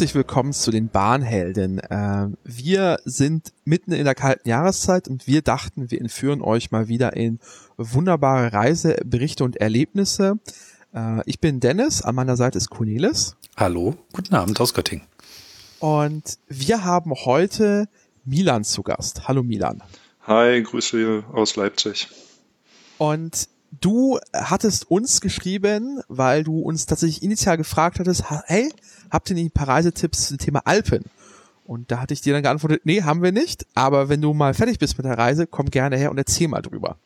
Herzlich willkommen zu den Bahnhelden. Äh, wir sind mitten in der kalten Jahreszeit und wir dachten, wir entführen euch mal wieder in wunderbare Reiseberichte und Erlebnisse. Äh, ich bin Dennis, an meiner Seite ist Cornelis. Hallo, guten Abend aus Göttingen. Und wir haben heute Milan zu Gast. Hallo Milan. Hi, Grüße aus Leipzig. Und du hattest uns geschrieben, weil du uns tatsächlich initial gefragt hattest, hey, habt ihr nicht ein paar Reisetipps zum Thema Alpen? Und da hatte ich dir dann geantwortet, nee, haben wir nicht, aber wenn du mal fertig bist mit der Reise, komm gerne her und erzähl mal drüber.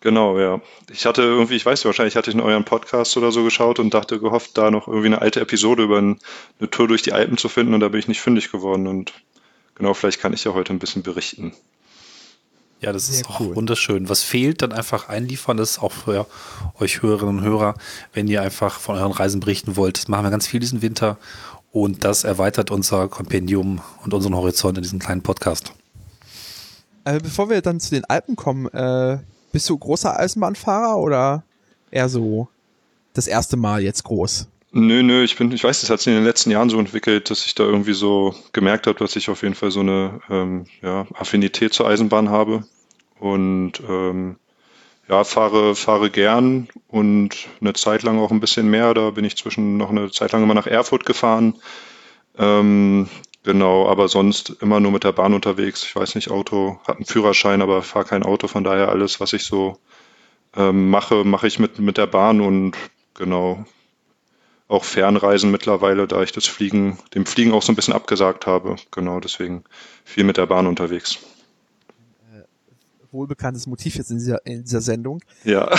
Genau, ja. Ich hatte irgendwie, ich weiß nicht, wahrscheinlich hatte ich in euren Podcast oder so geschaut und dachte, gehofft, da noch irgendwie eine alte Episode über eine Tour durch die Alpen zu finden und da bin ich nicht fündig geworden und genau, vielleicht kann ich ja heute ein bisschen berichten. Ja, das Sehr ist auch cool. wunderschön. Was fehlt, dann einfach einliefern. Das ist auch für euch Hörerinnen und Hörer, wenn ihr einfach von euren Reisen berichten wollt. Das machen wir ganz viel diesen Winter und das erweitert unser Kompendium und unseren Horizont in diesem kleinen Podcast. Äh, bevor wir dann zu den Alpen kommen, äh, bist du großer Eisenbahnfahrer oder eher so das erste Mal jetzt groß? Nö, nö, ich bin, ich weiß, das hat sich in den letzten Jahren so entwickelt, dass ich da irgendwie so gemerkt habe, dass ich auf jeden Fall so eine ähm, ja, Affinität zur Eisenbahn habe. Und ähm, ja, fahre, fahre gern und eine Zeit lang auch ein bisschen mehr. Da bin ich zwischen noch eine Zeit lang immer nach Erfurt gefahren. Ähm, genau, aber sonst immer nur mit der Bahn unterwegs. Ich weiß nicht, Auto, hat einen Führerschein, aber fahre kein Auto. Von daher alles, was ich so ähm, mache, mache ich mit, mit der Bahn und genau, auch Fernreisen mittlerweile, da ich das Fliegen, dem Fliegen auch so ein bisschen abgesagt habe. Genau, deswegen viel mit der Bahn unterwegs. Wohlbekanntes Motiv jetzt in dieser, in dieser Sendung. Ja. äh,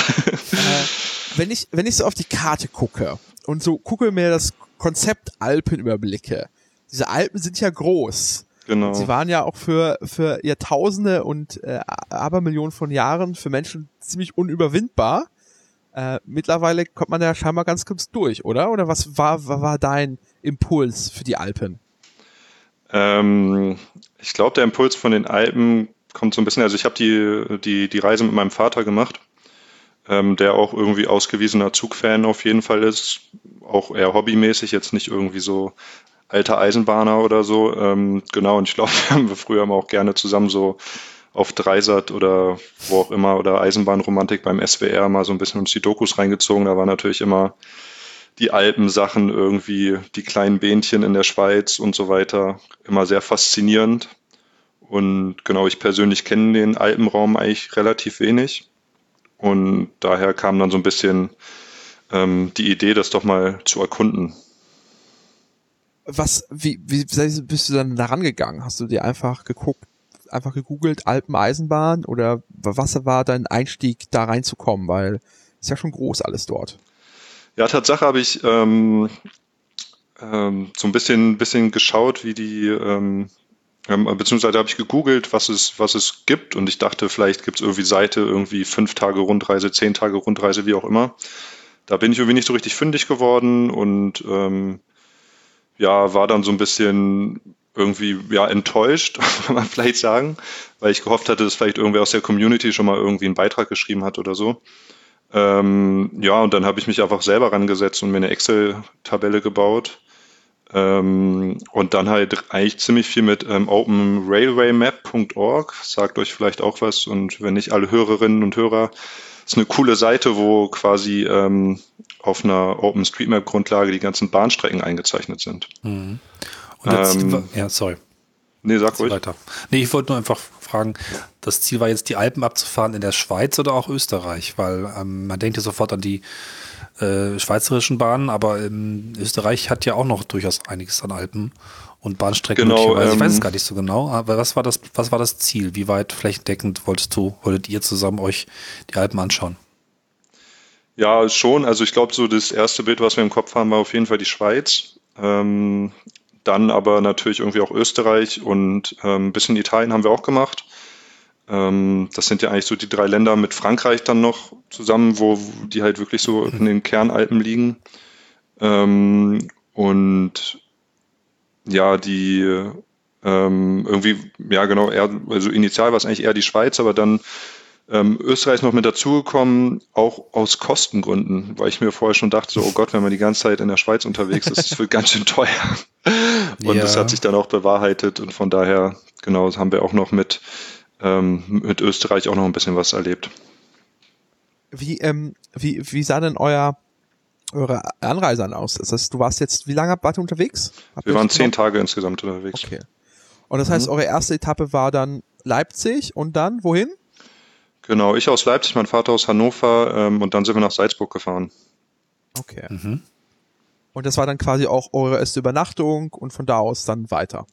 wenn ich, wenn ich so auf die Karte gucke und so gucke mir das Konzept Alpen überblicke, diese Alpen sind ja groß. Genau. Sie waren ja auch für, für Jahrtausende und äh, Abermillionen von Jahren für Menschen ziemlich unüberwindbar. Äh, mittlerweile kommt man ja scheinbar ganz kurz durch, oder? Oder was war, war, war dein Impuls für die Alpen? Ähm, ich glaube, der Impuls von den Alpen kommt so ein bisschen, also ich habe die, die, die Reise mit meinem Vater gemacht, ähm, der auch irgendwie ausgewiesener Zugfan auf jeden Fall ist, auch eher hobbymäßig, jetzt nicht irgendwie so alter Eisenbahner oder so. Ähm, genau, und ich glaube, wir haben früher immer auch gerne zusammen so auf Dreisat oder wo auch immer oder Eisenbahnromantik beim SWR mal so ein bisschen uns die Dokus reingezogen. Da war natürlich immer die Alpensachen irgendwie, die kleinen Bähnchen in der Schweiz und so weiter, immer sehr faszinierend. Und genau, ich persönlich kenne den Alpenraum eigentlich relativ wenig. Und daher kam dann so ein bisschen ähm, die Idee, das doch mal zu erkunden. Was, wie, wie bist du dann da rangegangen? Hast du dir einfach geguckt, einfach gegoogelt, Alpen-Eisenbahn oder was war dein Einstieg da reinzukommen? Weil ist ja schon groß alles dort. Ja, Tatsache habe ich ähm, ähm, so ein bisschen, bisschen geschaut, wie die, ähm, beziehungsweise habe ich gegoogelt, was es, was es gibt und ich dachte, vielleicht gibt es irgendwie Seite, irgendwie fünf Tage Rundreise, zehn Tage Rundreise, wie auch immer. Da bin ich irgendwie nicht so richtig fündig geworden und ähm, ja, war dann so ein bisschen irgendwie ja enttäuscht, kann man vielleicht sagen, weil ich gehofft hatte, dass vielleicht irgendwer aus der Community schon mal irgendwie einen Beitrag geschrieben hat oder so. Ähm, ja, und dann habe ich mich einfach selber rangesetzt und mir eine Excel-Tabelle gebaut. Ähm, und dann halt eigentlich ziemlich viel mit ähm, openrailwaymap.org, sagt euch vielleicht auch was. Und wenn nicht alle Hörerinnen und Hörer, ist eine coole Seite, wo quasi ähm, auf einer OpenStreetMap-Grundlage die ganzen Bahnstrecken eingezeichnet sind. Mhm. Ähm, ja, sorry. Nee, sag ruhig. Weiter. Nee, ich wollte nur einfach fragen, das Ziel war jetzt, die Alpen abzufahren in der Schweiz oder auch Österreich? Weil ähm, man denkt ja sofort an die äh, schweizerischen Bahnen, aber ähm, Österreich hat ja auch noch durchaus einiges an Alpen und Bahnstrecken. Genau, ähm, ich weiß es ähm, gar nicht so genau, aber was war das, was war das Ziel? Wie weit flächendeckend wolltest du, wolltet ihr zusammen euch die Alpen anschauen? Ja, schon. Also ich glaube, so das erste Bild, was wir im Kopf haben, war auf jeden Fall die Schweiz. Ähm, dann aber natürlich irgendwie auch Österreich und ähm, ein bisschen Italien haben wir auch gemacht. Ähm, das sind ja eigentlich so die drei Länder mit Frankreich dann noch zusammen, wo die halt wirklich so in den Kernalpen liegen. Ähm, und ja, die ähm, irgendwie, ja genau, eher, also initial war es eigentlich eher die Schweiz, aber dann Ähm, Österreich ist noch mit dazugekommen, auch aus Kostengründen, weil ich mir vorher schon dachte, so, oh Gott, wenn man die ganze Zeit in der Schweiz unterwegs ist, das wird ganz schön teuer. Und ja. das hat sich dann auch bewahrheitet und von daher, genau, haben wir auch noch mit, ähm, mit Österreich auch noch ein bisschen was erlebt. Wie, ähm, wie, wie sah denn euer, eure Anreise an aus? Das heißt, du warst jetzt, wie lange wart ihr unterwegs? Habt wir waren zehn Tage insgesamt unterwegs. Okay. Und das heißt, mhm. eure erste Etappe war dann Leipzig und dann wohin? Genau, ich aus Leipzig, mein Vater aus Hannover ähm, und dann sind wir nach Salzburg gefahren. Okay. Mhm. Und das war dann quasi auch eure erste Übernachtung und von da aus dann weiter.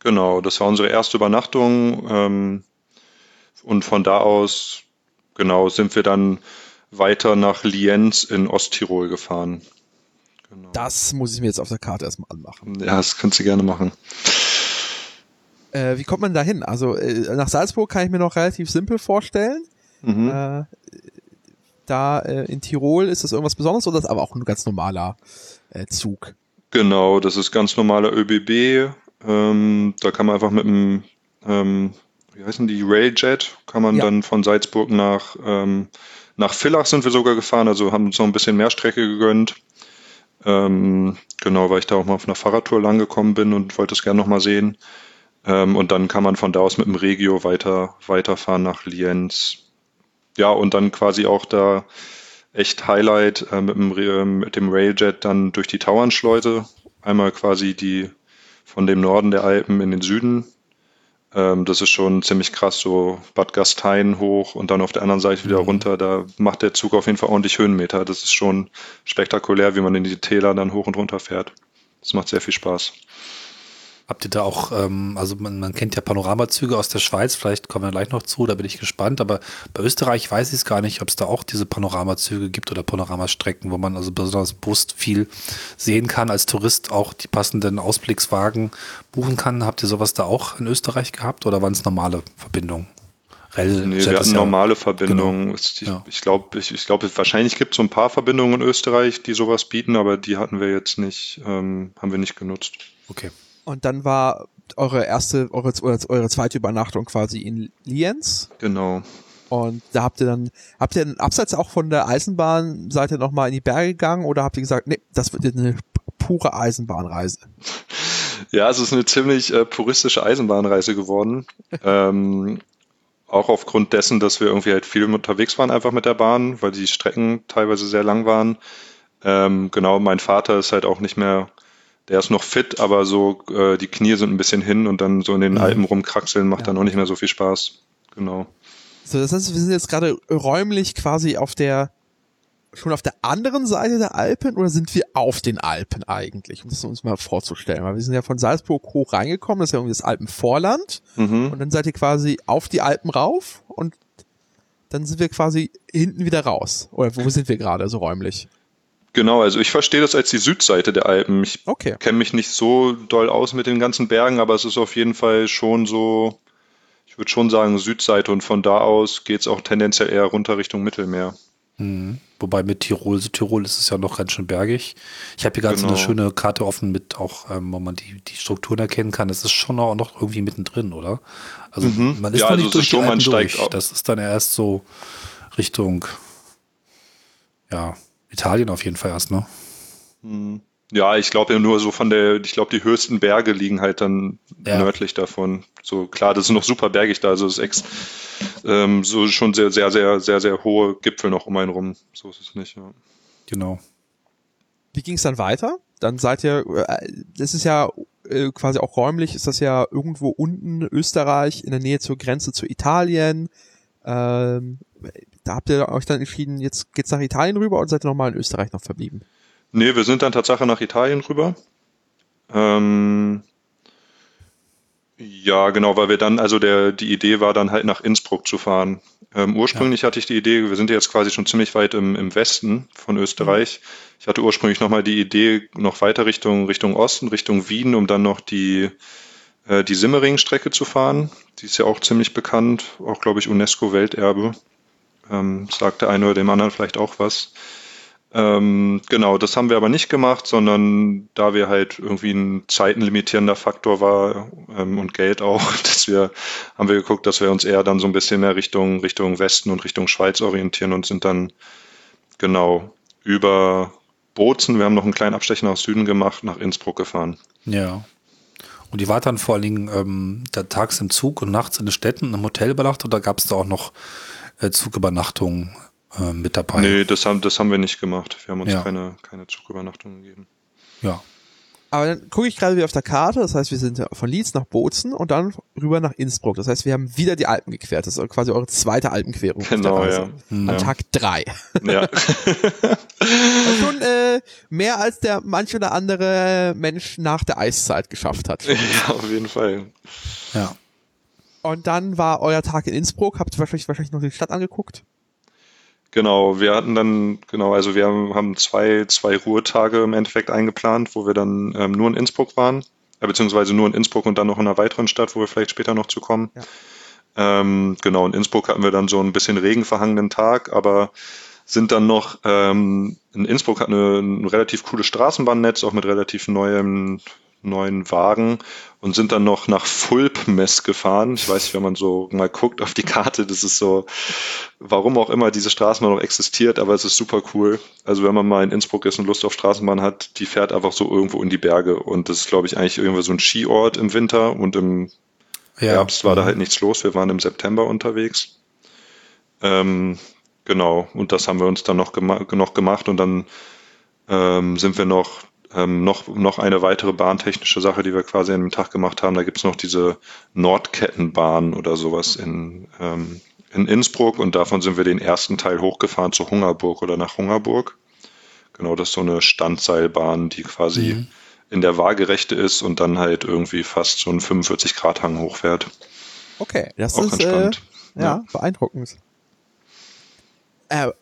Genau, das war unsere erste Übernachtung ähm, und von da aus, genau, sind wir dann weiter nach Lienz in Osttirol gefahren. Genau. Das muss ich mir jetzt auf der Karte erstmal anmachen. Ja, das kannst du gerne machen. Äh, wie kommt man da hin? Also äh, nach Salzburg kann ich mir noch relativ simpel vorstellen. Mhm. Äh, da äh, in Tirol ist das irgendwas Besonderes oder ist das aber auch ein ganz normaler äh, Zug? Genau, das ist ganz normaler ÖBB. Ähm, da kann man einfach mit einem, ähm, wie heißen die, Railjet, kann man ja. dann von Salzburg nach, ähm, nach Villach sind wir sogar gefahren, also haben uns noch ein bisschen mehr Strecke gegönnt. Ähm, genau, weil ich da auch mal auf einer Fahrradtour lang gekommen bin und wollte es gerne nochmal sehen. Ähm, und dann kann man von da aus mit dem Regio weiter, weiterfahren nach Lienz. Ja, und dann quasi auch da echt Highlight äh, mit, dem, äh, mit dem Railjet dann durch die Tauernschleuse. Einmal quasi die von dem Norden der Alpen in den Süden. Ähm, das ist schon ziemlich krass, so Bad Gastein hoch und dann auf der anderen Seite wieder mhm. runter. Da macht der Zug auf jeden Fall ordentlich Höhenmeter. Das ist schon spektakulär, wie man in die Täler dann hoch und runter fährt. Das macht sehr viel Spaß. Habt ihr da auch, ähm, also man, man kennt ja Panoramazüge aus der Schweiz, vielleicht kommen wir gleich noch zu, da bin ich gespannt, aber bei Österreich weiß ich es gar nicht, ob es da auch diese Panoramazüge gibt oder Panoramastrecken, wo man also besonders bewusst viel sehen kann, als Tourist auch die passenden Ausblickswagen buchen kann. Habt ihr sowas da auch in Österreich gehabt oder waren es normale Verbindungen? Rel nee, wir hatten normale Verbindungen. Genau. Ich, ja. ich glaube, ich, ich glaub, wahrscheinlich gibt es so ein paar Verbindungen in Österreich, die sowas bieten, aber die hatten wir jetzt nicht, ähm, haben wir nicht genutzt. Okay. Und dann war eure erste, eure, eure zweite Übernachtung quasi in Lienz. Genau. Und da habt ihr dann, habt ihr abseits auch von der Eisenbahn, seid ihr nochmal in die Berge gegangen oder habt ihr gesagt, nee, das wird eine pure Eisenbahnreise? Ja, es ist eine ziemlich äh, puristische Eisenbahnreise geworden. ähm, auch aufgrund dessen, dass wir irgendwie halt viel unterwegs waren einfach mit der Bahn, weil die Strecken teilweise sehr lang waren. Ähm, genau, mein Vater ist halt auch nicht mehr der ist noch fit, aber so äh, die Knie sind ein bisschen hin und dann so in den mhm. Alpen rumkraxeln macht ja. dann auch nicht mehr so viel Spaß. Genau. So, das heißt, wir sind jetzt gerade räumlich quasi auf der schon auf der anderen Seite der Alpen oder sind wir auf den Alpen eigentlich, um das uns mal vorzustellen? Weil wir sind ja von Salzburg hoch reingekommen, das ist ja irgendwie das Alpenvorland mhm. und dann seid ihr quasi auf die Alpen rauf und dann sind wir quasi hinten wieder raus. Oder wo sind wir gerade so räumlich? Genau, also ich verstehe das als die Südseite der Alpen. Ich okay. kenne mich nicht so doll aus mit den ganzen Bergen, aber es ist auf jeden Fall schon so, ich würde schon sagen Südseite und von da aus geht es auch tendenziell eher runter Richtung Mittelmeer. Mhm. Wobei mit Tirol, Südtirol ist es ja noch ganz schön bergig. Ich habe hier gerade genau. so eine genau. schöne Karte offen mit auch, ähm, wo man die, die Strukturen erkennen kann. Es ist schon auch noch irgendwie mittendrin, oder? Also mhm. man ist ja, noch also nicht durch die Alpen durch. Das ist dann erst so Richtung, ja, Italien auf jeden Fall erst, ne? Hm. Ja, ich glaube ja nur so von der, ich glaube, die höchsten Berge liegen halt dann ja. nördlich davon. So klar, das ist noch super bergig da, also es ist ex, ähm, so schon sehr, sehr, sehr, sehr, sehr hohe Gipfel noch um einen rum. So ist es nicht, ja. Genau. Wie ging es dann weiter? Dann seid ihr, äh, das ist ja äh, quasi auch räumlich, ist das ja irgendwo unten Österreich, in der Nähe zur Grenze zu Italien. Ähm, da habt ihr euch dann entschieden, jetzt geht's nach Italien rüber und seid ihr nochmal in Österreich noch verblieben? Nee, wir sind dann tatsächlich nach Italien rüber. Ähm, ja, genau, weil wir dann, also der, die Idee war dann halt nach Innsbruck zu fahren. Ähm, ursprünglich ja. hatte ich die Idee, wir sind jetzt quasi schon ziemlich weit im, im Westen von Österreich. Mhm. Ich hatte ursprünglich nochmal die Idee, noch weiter Richtung, Richtung Osten, Richtung Wien, um dann noch die, äh, die Simmering-Strecke zu fahren. Die ist ja auch ziemlich bekannt, auch glaube ich UNESCO-Welterbe. Ähm, sagt der eine oder dem anderen vielleicht auch was. Ähm, genau, das haben wir aber nicht gemacht, sondern da wir halt irgendwie ein zeitenlimitierender Faktor war ähm, und Geld auch, dass wir, haben wir geguckt, dass wir uns eher dann so ein bisschen mehr Richtung, Richtung Westen und Richtung Schweiz orientieren und sind dann genau über Bozen, wir haben noch einen kleinen Abstecher nach Süden gemacht, nach Innsbruck gefahren. Ja. Und die war dann vor allen Dingen ähm, tags im Zug und nachts in den Städten im Hotel übernachtet oder gab es da auch noch äh, Zugübernachtungen äh, mit dabei? Nee, das haben, das haben wir nicht gemacht. Wir haben uns ja. keine, keine Zugübernachtungen gegeben. Ja. Aber dann gucke ich gerade wieder auf der Karte, das heißt, wir sind von Leeds nach Bozen und dann rüber nach Innsbruck. Das heißt, wir haben wieder die Alpen gequert. Das ist quasi eure zweite Alpenquerung. Genau, ja. An Tag drei. Ja. schon äh, mehr als der manch oder andere Mensch nach der Eiszeit geschafft hat. Ja, auf jeden Fall. Ja. Und dann war euer Tag in Innsbruck. Habt ihr wahrscheinlich, wahrscheinlich noch die Stadt angeguckt? Genau, wir hatten dann, genau, also wir haben zwei, zwei Ruhetage im Endeffekt eingeplant, wo wir dann ähm, nur in Innsbruck waren, äh, beziehungsweise nur in Innsbruck und dann noch in einer weiteren Stadt, wo wir vielleicht später noch zu kommen. Ja. Ähm, genau, in Innsbruck hatten wir dann so ein bisschen regenverhangenen Tag, aber sind dann noch, ähm, in Innsbruck hat eine, ein relativ cooles Straßenbahnnetz, auch mit relativ neuem, neuen Wagen und sind dann noch nach Fulpmes gefahren. Ich weiß nicht, wenn man so mal guckt auf die Karte, das ist so, warum auch immer diese Straßenbahn noch existiert, aber es ist super cool. Also wenn man mal in Innsbruck ist und Lust auf Straßenbahn hat, die fährt einfach so irgendwo in die Berge und das ist, glaube ich, eigentlich irgendwie so ein Skiort im Winter und im ja. Herbst war da halt nichts los. Wir waren im September unterwegs. Ähm, genau, und das haben wir uns dann noch, gema noch gemacht und dann ähm, sind wir noch ähm, noch, noch eine weitere bahntechnische Sache, die wir quasi an dem Tag gemacht haben. Da gibt's noch diese Nordkettenbahn oder sowas in, ähm, in Innsbruck und davon sind wir den ersten Teil hochgefahren zu Hungerburg oder nach Hungerburg. Genau, das ist so eine Standseilbahn, die quasi mhm. in der Waagerechte ist und dann halt irgendwie fast so einen 45-Grad-Hang hochfährt. Okay, das Auch ist äh, ja, ja, beeindruckend. Äh, äh,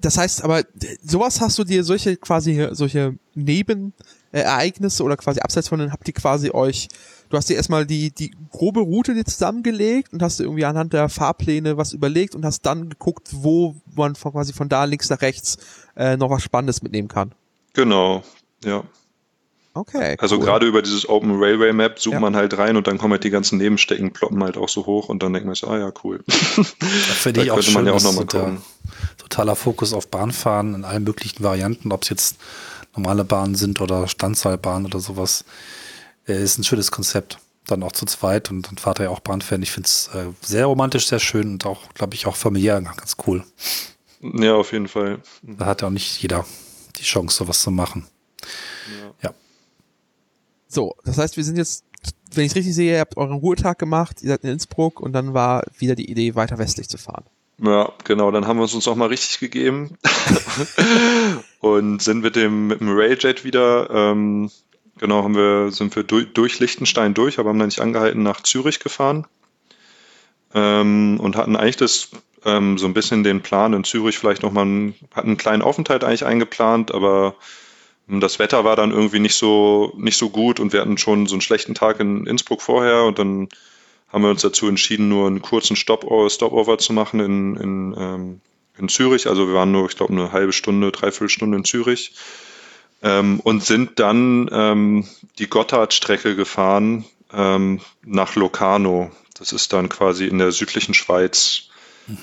das heißt aber, sowas hast du dir solche quasi, solche Nebenereignisse oder quasi abseits von denen habt ihr quasi euch, du hast dir erstmal die, die grobe Route dir zusammengelegt und hast dir irgendwie anhand der Fahrpläne was überlegt und hast dann geguckt, wo man von, quasi von da links nach rechts äh, noch was Spannendes mitnehmen kann. Genau, ja. Okay. Also cool. gerade über dieses Open Railway Map zoomt ja. man halt rein und dann kommen halt die ganzen Nebenstecken, ploppen halt auch so hoch und dann denkt man sich, ah ja, cool. Finde ich auch schön, man ja auch nochmal gucken. Totaler Fokus auf Bahnfahren in allen möglichen Varianten, ob es jetzt normale Bahnen sind oder Standseilbahnen oder sowas. Äh, ist ein schönes Konzept. Dann auch zu zweit und dann fahrt er ja auch Bahnfan. Ich finde es äh, sehr romantisch, sehr schön und auch, glaube ich, auch familiär ganz cool. Ja, auf jeden Fall. Da hat ja auch nicht jeder die Chance, sowas zu machen. ja. ja. So, das heißt, wir sind jetzt, wenn ich es richtig sehe, ihr habt euren Ruhetag gemacht, ihr seid in Innsbruck und dann war wieder die Idee, weiter westlich zu fahren. Ja, genau, dann haben wir es uns auch mal richtig gegeben und sind mit dem, mit dem Railjet wieder, ähm, genau, haben wir, sind wir durch, durch Liechtenstein durch, aber haben dann nicht angehalten, nach Zürich gefahren ähm, und hatten eigentlich das ähm, so ein bisschen den Plan in Zürich vielleicht nochmal, einen, hatten einen kleinen Aufenthalt eigentlich eingeplant, aber das Wetter war dann irgendwie nicht so, nicht so gut und wir hatten schon so einen schlechten Tag in Innsbruck vorher und dann haben wir uns dazu entschieden, nur einen kurzen Stopover, Stopover zu machen in, in, ähm, in Zürich. Also wir waren nur, ich glaube, eine halbe Stunde, dreiviertel Stunde in Zürich ähm, und sind dann ähm, die Gotthardstrecke gefahren ähm, nach Locarno. Das ist dann quasi in der südlichen Schweiz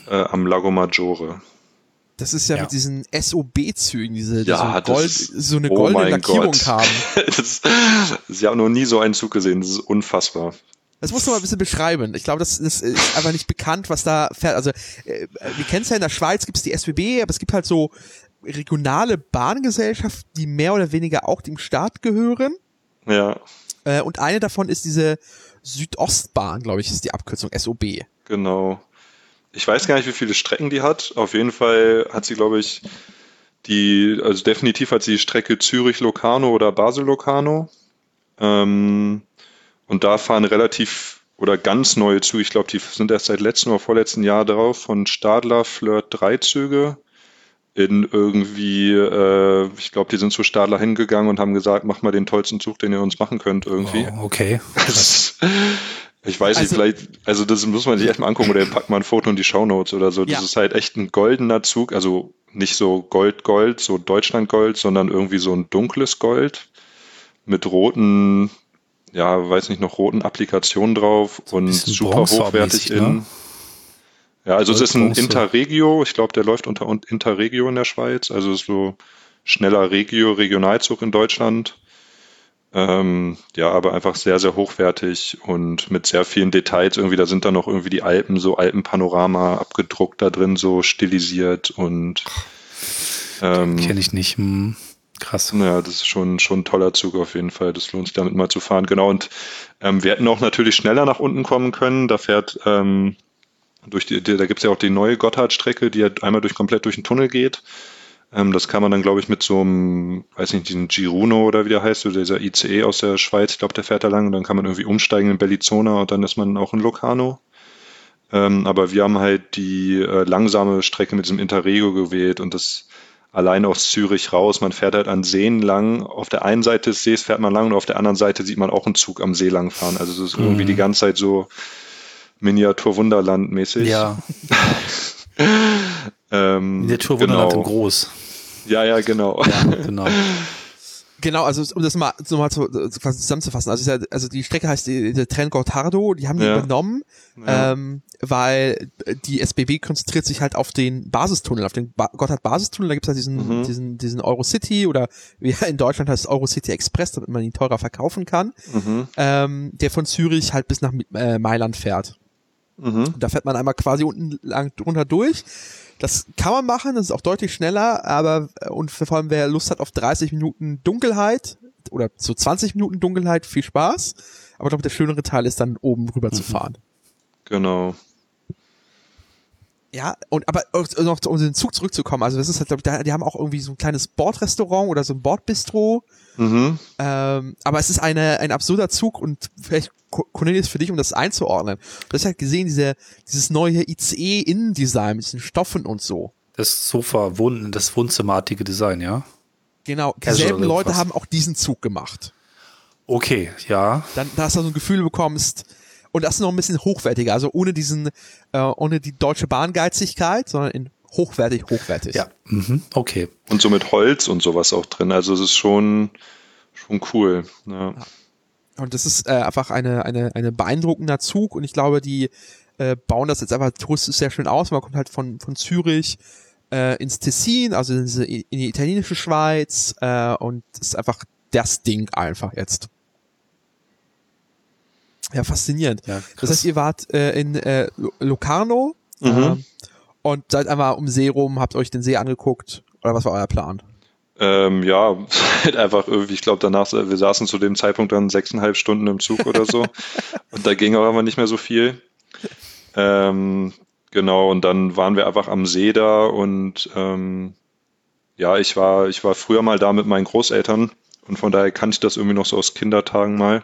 äh, am Lago Maggiore. Das ist ja, ja. mit diesen SOB-Zügen, diese die ja, so, Gold, ist, so eine oh goldene Lackierung Gott. haben. das, ich habe noch nie so einen Zug gesehen, das ist unfassbar. Das musst du mal ein bisschen beschreiben. Ich glaube, das, das ist einfach nicht bekannt, was da fährt. Also, äh, wir kennen es ja in der Schweiz, gibt es die SBB, aber es gibt halt so regionale Bahngesellschaften, die mehr oder weniger auch dem Staat gehören. Ja. Äh, und eine davon ist diese Südostbahn, glaube ich, ist die Abkürzung SOB. Genau. Ich weiß gar nicht, wie viele Strecken die hat. Auf jeden Fall hat sie, glaube ich, die, also definitiv hat sie die Strecke Zürich-Locarno oder Basel-Locarno. Ähm, und da fahren relativ oder ganz neue Züge. Ich glaube, die sind erst seit letztem oder vorletzten Jahr drauf von Stadler Flirt 3 Züge in irgendwie, äh, ich glaube, die sind zu Stadler hingegangen und haben gesagt, mach mal den tollsten Zug, den ihr uns machen könnt irgendwie. Oh, okay. Ich weiß also, nicht, vielleicht, also das muss man sich echt mal angucken oder packt mal ein Foto in die Shownotes oder so. Das ja. ist halt echt ein goldener Zug, also nicht so Gold-Gold, so Deutschland-Gold, sondern irgendwie so ein dunkles Gold mit roten, ja, weiß nicht, noch roten Applikationen drauf und super hochwertig in. Ne? Ja, also es ist ein Interregio, ich glaube, der läuft unter Interregio in der Schweiz, also ist so schneller Regio, Regionalzug in Deutschland. Ähm, ja, aber einfach sehr, sehr hochwertig und mit sehr vielen Details. Irgendwie, da sind dann noch irgendwie die Alpen, so Alpenpanorama abgedruckt da drin, so stilisiert und ähm, kenne ich nicht. Hm. Krass. Ja, das ist schon, schon ein toller Zug auf jeden Fall. Das lohnt sich damit mal zu fahren. Genau. Und ähm, wir hätten auch natürlich schneller nach unten kommen können. Da fährt ähm, durch die, da gibt es ja auch die neue Gotthardstrecke, die ja einmal durch komplett durch den Tunnel geht. Ähm, das kann man dann, glaube ich, mit so einem, weiß nicht, diesen Giruno oder wie der heißt, oder dieser ICE aus der Schweiz, ich glaube, der fährt da lang und dann kann man irgendwie umsteigen in Bellizona und dann ist man auch in Locarno. Ähm, aber wir haben halt die äh, langsame Strecke mit diesem Interrego gewählt und das allein aus Zürich raus. Man fährt halt an Seen lang. Auf der einen Seite des Sees fährt man lang und auf der anderen Seite sieht man auch einen Zug am See lang fahren. Also es ist irgendwie mhm. die ganze Zeit so Miniatur-Wunderland-mäßig. Ja. ähm, Miniatur-Wunderland genau. in groß. Ja, ja, genau. Ja, genau. Genau, also um das mal nochmal zu, quasi zusammenzufassen, also, ja, also die Strecke heißt die, die Tren Gotardo, die haben die ja. übernommen, ja. Ähm, weil die SBB konzentriert sich halt auf den Basistunnel, auf den ba Gotthard-Basistunnel, da gibt's halt diesen, mhm. diesen, diesen Eurocity oder wie in Deutschland heißt es Eurocity Express, damit man ihn teurer verkaufen kann, mhm. ähm, der von Zürich halt bis nach äh, Mailand fährt. Mhm. Da fährt man einmal quasi unten lang drunter durch. Das kann man machen, das ist auch deutlich schneller, aber äh, und vor allem wer Lust hat auf 30 Minuten Dunkelheit oder so 20 Minuten Dunkelheit, viel Spaß. Aber ich glaube, der schönere Teil ist dann oben rüber mhm. zu fahren. Genau. Ja, und aber noch um den Zug zurückzukommen, also das ist halt, glaube ich, die haben auch irgendwie so ein kleines Bordrestaurant oder so ein Bordbistro. Mhm. Ähm, aber es ist eine, ein absurder Zug und vielleicht Cornelius für dich, um das einzuordnen. Du hast halt gesehen, diese, dieses neue ICE-Innendesign mit diesen Stoffen und so. Das Sofa, das wohnzimmerartige Design, ja? Genau, dieselben also, Leute haben auch diesen Zug gemacht. Okay, ja. Dann, dass du so ein Gefühl bekommst, und das ist noch ein bisschen hochwertiger, also ohne diesen, äh, ohne die deutsche Bahngeizigkeit, sondern in hochwertig, hochwertig. Ja, mhm. okay. Und so mit Holz und sowas auch drin, also es ist schon, schon cool. Ja. Und das ist äh, einfach eine, eine, eine beeindruckender Zug und ich glaube, die äh, bauen das jetzt einfach touristisch sehr schön aus. Man kommt halt von, von Zürich äh, ins Tessin, also in die italienische Schweiz äh, und ist einfach das Ding einfach jetzt. Ja, faszinierend. Ja, das heißt, ihr wart äh, in äh, Locarno mhm. äh, und seid einmal um See rum, habt euch den See angeguckt oder was war euer Plan? Ähm, ja, halt einfach irgendwie, ich glaube danach, wir saßen zu dem Zeitpunkt dann sechseinhalb Stunden im Zug oder so und da ging aber nicht mehr so viel. Ähm, genau, und dann waren wir einfach am See da und ähm, ja, ich war, ich war früher mal da mit meinen Großeltern und von daher kannte ich das irgendwie noch so aus Kindertagen mal.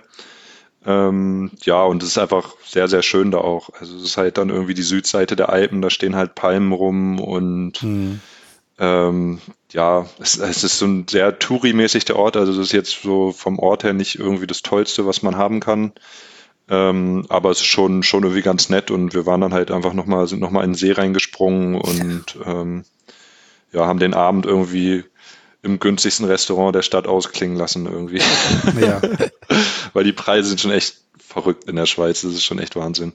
Ähm, ja, und es ist einfach sehr, sehr schön da auch. Also es ist halt dann irgendwie die Südseite der Alpen, da stehen halt Palmen rum und mhm. ähm, ja, es, es, ist so ein sehr Touri-mäßig der Ort. Also es ist jetzt so vom Ort her nicht irgendwie das Tollste, was man haben kann. Ähm, aber es ist schon, schon irgendwie ganz nett und wir waren dann halt einfach nochmal, sind nochmal in den See reingesprungen und ähm, ja, haben den Abend irgendwie im günstigsten Restaurant der Stadt ausklingen lassen irgendwie. Ja. Weil die Preise sind schon echt verrückt in der Schweiz. Das ist schon echt Wahnsinn.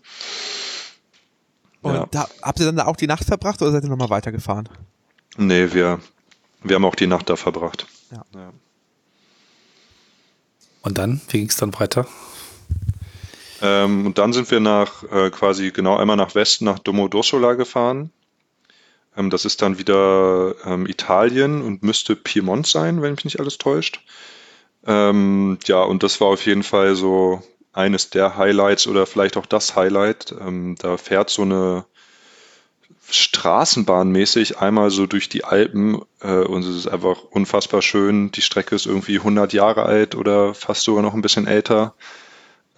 Und ja. da, habt ihr dann da auch die Nacht verbracht oder seid ihr nochmal weitergefahren? Nee, wir, wir haben auch die Nacht da verbracht. Ja. ja. Und dann, wie ging es dann weiter? Ähm, und dann sind wir nach äh, quasi genau einmal nach Westen nach Domodossola gefahren. Ähm, das ist dann wieder ähm, Italien und müsste Piemont sein, wenn mich nicht alles täuscht. Ähm, ja, und das war auf jeden Fall so eines der Highlights oder vielleicht auch das Highlight. Ähm, da fährt so eine Straßenbahn mäßig einmal so durch die Alpen äh, und es ist einfach unfassbar schön. Die Strecke ist irgendwie 100 Jahre alt oder fast sogar noch ein bisschen älter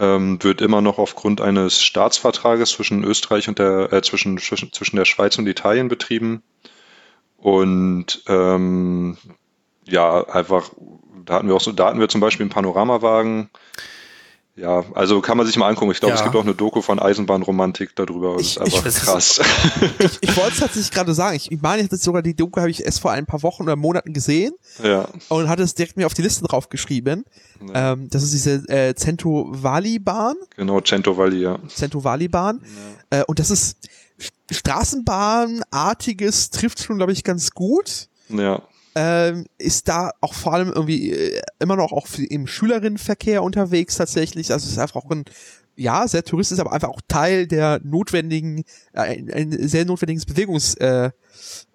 ähm, wird immer noch aufgrund eines Staatsvertrages zwischen Österreich und der, äh, zwischen, zwischen, zwischen der Schweiz und Italien betrieben. Und ähm, ja, einfach, da hatten wir auch so, da hatten wir zum Beispiel einen Panoramawagen. ja, also kann man sich mal angucken. Ich glaube, ja. es gibt auch eine Doku von Eisenbahnromantik darüber. Das ich, ist einfach ich, krass. ich, ich wollte es tatsächlich gerade sagen. Ich, ich meine, jetzt sogar die Doku habe ich erst vor ein paar Wochen oder Monaten gesehen. Ja. Und hatte es direkt mir auf die Liste draufgeschrieben. Ja. Ähm, das ist diese äh, Cento Valley Bahn. Genau, Cento Valley, ja. Cento Valley Bahn. Ja. Äh, und das ist Straßenbahnartiges, trifft schon, glaube ich, ganz gut. Ja ähm, ist da auch vor allem irgendwie äh, immer noch auch im Schülerinnenverkehr unterwegs tatsächlich. Also es ist einfach auch ein, ja, sehr touristisch, aber einfach auch Teil der notwendigen, äh, ein, ein sehr notwendiges Bewegungsverkehrsmittel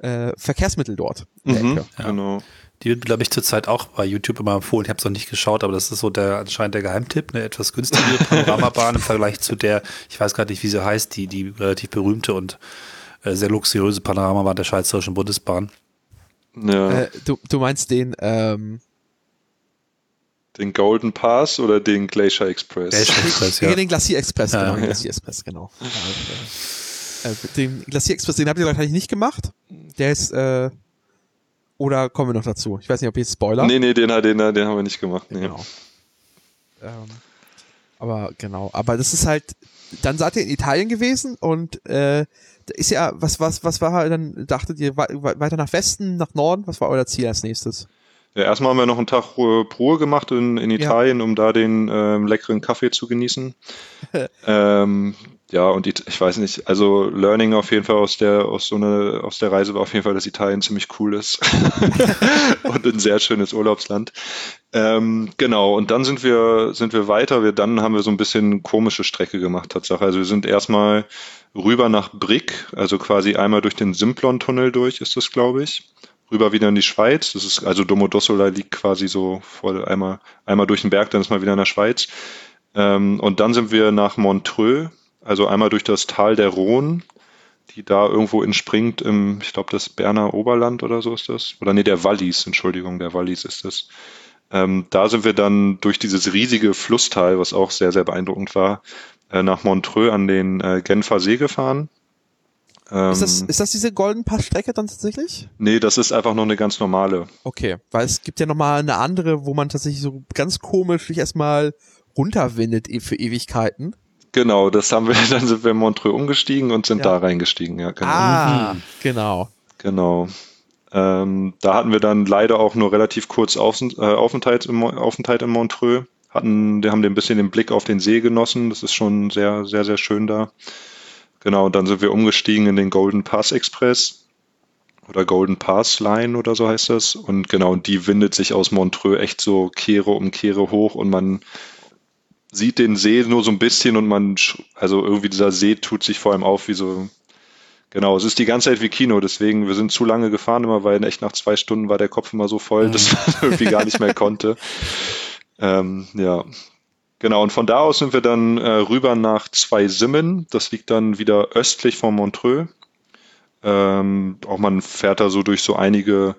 äh, äh, Verkehrsmittel dort. Mhm, ja. Genau. Die wird, glaube ich, zurzeit auch bei YouTube immer empfohlen. Ich habe es noch nicht geschaut, aber das ist so der anscheinend der Geheimtipp, eine etwas günstigere Panoramabahn im Vergleich zu der, ich weiß gar nicht, wie sie heißt, die, die relativ berühmte und äh, sehr luxuriöse Panoramabahn der Schweizerischen Bundesbahn. Ja. Äh, du, du meinst den, ähm, den Golden Pass oder den Glacier Express? Glacier Express, ja. Den Glacier Express, ja, genau. Ja. Glacier Express, genau. äh, den Glacier Express, den habt ihr wahrscheinlich nicht gemacht. Der ist, äh, oder kommen wir noch dazu? Ich weiß nicht, ob jetzt Spoiler. Nee, nee, den, den, den haben wir nicht gemacht. Nee. Genau. Ähm, aber genau, aber das ist halt, dann seid ihr in Italien gewesen und äh, ist ja, was, was, was war dann, dachtet ihr, weiter nach Westen, nach Norden? Was war euer Ziel als nächstes? Ja, erstmal haben wir noch einen Tag Ruhe gemacht in, in Italien, ja. um da den ähm, leckeren Kaffee zu genießen. ähm, ja, und ich, ich weiß nicht, also Learning auf jeden Fall aus der, aus so einer, aus der Reise war auf jeden Fall, dass Italien ziemlich cool ist und ein sehr schönes Urlaubsland. Ähm, genau, und dann sind wir, sind wir weiter, wir, dann haben wir so ein bisschen komische Strecke gemacht, Tatsache. Also wir sind erstmal rüber nach Brick, also quasi einmal durch den Simplon-Tunnel durch, ist das, glaube ich. Rüber wieder in die Schweiz. Das ist, also Domodossola liegt quasi so vor, einmal, einmal durch den Berg, dann ist man wieder in der Schweiz. Ähm, und dann sind wir nach Montreux, also einmal durch das Tal der Rhone, die da irgendwo entspringt im, ich glaube, das Berner Oberland oder so ist das. Oder nee, der Wallis, Entschuldigung, der Wallis ist das. Ähm, da sind wir dann durch dieses riesige Flusstal, was auch sehr, sehr beeindruckend war, äh, nach Montreux an den äh, Genfer See gefahren. Ähm, ist, das, ist das diese Golden Pass-Strecke dann tatsächlich? Nee, das ist einfach nur eine ganz normale. Okay, weil es gibt ja nochmal eine andere, wo man tatsächlich so ganz komisch sich erstmal runterwindet e-, für Ewigkeiten. Genau, das haben wir, dann sind wir in Montreux umgestiegen und sind ja. da reingestiegen, ja, genau. Ah, mhm. genau. Genau. Ähm, da hatten wir dann leider auch nur relativ kurz Aufent äh, Aufenthalt, im, Aufenthalt in Montreux hatten, die haben ein bisschen den Blick auf den See genossen. Das ist schon sehr, sehr, sehr schön da. Genau, und dann sind wir umgestiegen in den Golden Pass Express oder Golden Pass Line oder so heißt das. Und genau, die windet sich aus Montreux echt so Kehre um Kehre hoch und man sieht den See nur so ein bisschen und man, also irgendwie dieser See tut sich vor allem auf wie so, genau, es ist die ganze Zeit wie Kino, deswegen, wir sind zu lange gefahren immer, weil echt nach zwei Stunden war der Kopf immer so voll, dass man irgendwie gar nicht mehr konnte. Ähm, ja, genau. Und von da aus sind wir dann äh, rüber nach Zweisimmen. Das liegt dann wieder östlich von Montreux. Ähm, auch man fährt da so durch so einige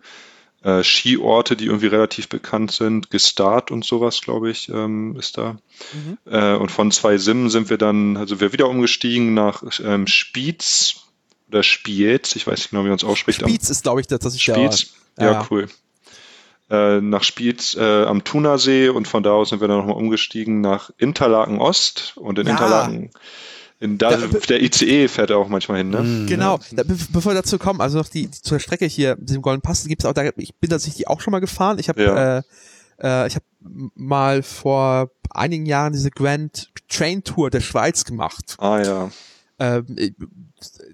äh, Skiorte, die irgendwie relativ bekannt sind. Gestart und sowas, glaube ich, ähm, ist da. Mhm. Äh, und von Zweisimmen sind wir dann, also wir wieder umgestiegen nach ähm, Spiez oder Spiez, ich weiß nicht genau, wie man es ausspricht. Spiez ist, glaube ich, das, das ist Spiez, ja, ja, cool äh, nach Spiez äh, am Thunersee und von da aus sind wir dann nochmal umgestiegen nach Interlaken Ost und in ja. Interlaken in da, da, der ICE fährt er auch manchmal hin, ne? Mhm. Genau. Da, be bevor wir dazu kommen, also noch die, die zur Strecke hier, diesem Golden Pass gibt's auch, da, ich bin tatsächlich auch schon mal gefahren. Ich habe ja. äh, äh, ich habe mal vor einigen Jahren diese Grand Train Tour der Schweiz gemacht. Ah ja. Ähm, äh,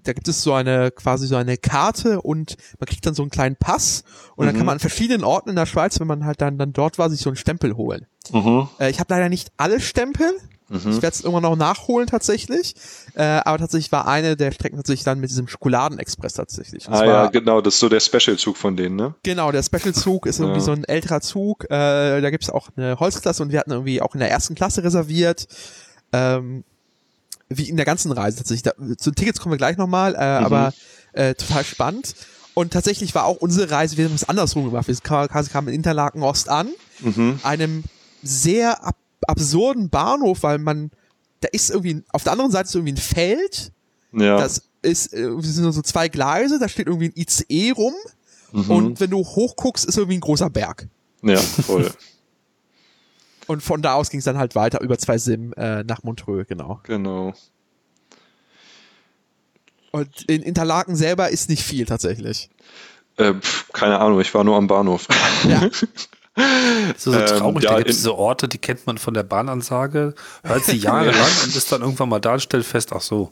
da gibt es so eine quasi so eine Karte und man kriegt dann so einen kleinen Pass und mhm. dann kann mhm. man an verschiedenen Orten in der Schweiz, wenn man halt dann dann dort war, sich so einen Stempel holen. Mhm. Äh, ich habe leider nicht alle Stempel. Mhm. Ich werde es irgendwann noch nachholen tatsächlich. Äh, aber tatsächlich war eine der Strecken tatsächlich dann mit diesem Schokoladenexpress tatsächlich. Und ah ja, genau, das ist so der Special-Zug von denen, ne? Genau, der Special-Zug ist irgendwie ja. so ein älterer Zug. Äh, da gibt's auch eine Holzklasse und wir hatten irgendwie auch in der ersten Klasse reserviert. Ähm, wie in der ganzen Reise tatsächlich. Da, zu Tickets kommen wir gleich nochmal, äh, mhm. aber äh, total spannend. Und tatsächlich war auch unsere Reise, wir haben es andersrum gemacht. Wir kamen in Interlaken Ost an, mhm. einem sehr ab absurden Bahnhof, weil man, da ist irgendwie, auf der anderen Seite ist irgendwie ein Feld. Ja. Das ist, äh, sind so zwei Gleise, da steht irgendwie ein ICE rum. Mhm. Und wenn du hochguckst, ist irgendwie ein großer Berg. Ja, voll. Und von da aus ging es dann halt weiter über zwei Sim äh, nach Montreux, genau. Genau. Und in Interlaken selber ist nicht viel tatsächlich. Äh, keine Ahnung, ich war nur am Bahnhof. Ja. so, so ähm, traurig, ähm, ja, da gibt es diese Orte, die kennt man von der Bahnansage, hört sie jahrelang und ist dann irgendwann mal da und stellt fest, ach so.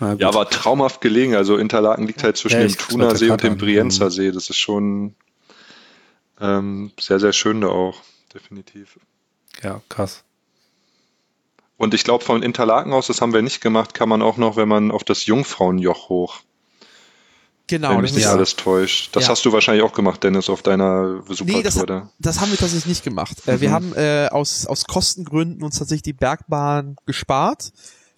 Ja, aber traumhaft gelegen. Also Interlaken liegt halt zwischen ja, dem Thunersee und dem Brienzer See. Das ist schon ähm, sehr, sehr schön da auch, definitiv. Ja, krass. Und ich glaube, von Interlaken aus, das haben wir nicht gemacht, kann man auch noch, wenn man auf das Jungfrauenjoch hoch. Genau. Wenn mich nicht alles täuscht. Das ja. hast du wahrscheinlich auch gemacht, Dennis, auf deiner Supertour, nee, das, oder? das haben wir tatsächlich nicht gemacht. Mhm. Wir haben äh, aus, aus Kostengründen uns tatsächlich die Bergbahn gespart,